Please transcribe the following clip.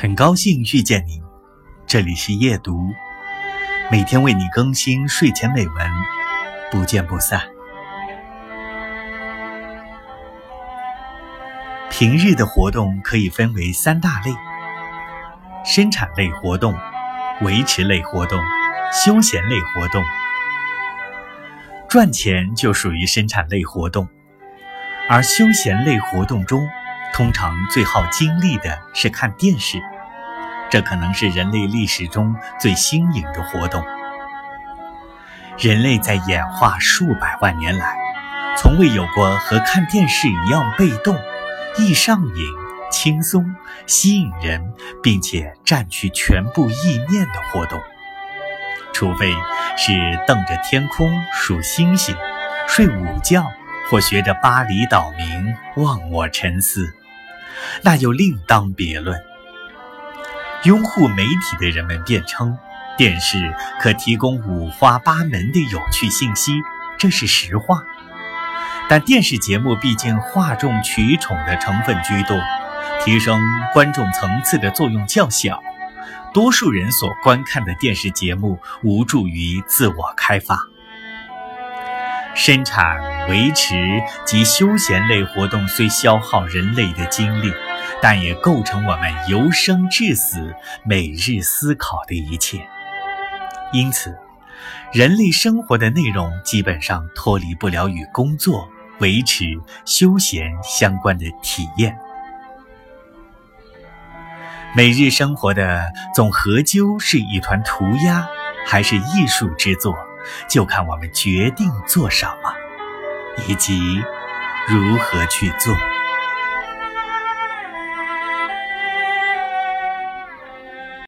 很高兴遇见你，这里是夜读，每天为你更新睡前美文，不见不散。平日的活动可以分为三大类：生产类活动、维持类活动、休闲类活动。赚钱就属于生产类活动，而休闲类活动中。通常最耗精力的是看电视，这可能是人类历史中最新颖的活动。人类在演化数百万年来，从未有过和看电视一样被动、易上瘾、轻松、吸引人，并且占据全部意念的活动。除非是瞪着天空数星星、睡午觉，或学着巴厘岛民忘我沉思。那又另当别论。拥护媒体的人们辩称，电视可提供五花八门的有趣信息，这是实话。但电视节目毕竟哗众取宠的成分居多，提升观众层次的作用较小。多数人所观看的电视节目无助于自我开发。生产、维持及休闲类活动虽消耗人类的精力，但也构成我们由生至死、每日思考的一切。因此，人类生活的内容基本上脱离不了与工作、维持、休闲相关的体验。每日生活的总和究是一团涂鸦，还是艺术之作？就看我们决定做什么，以及如何去做。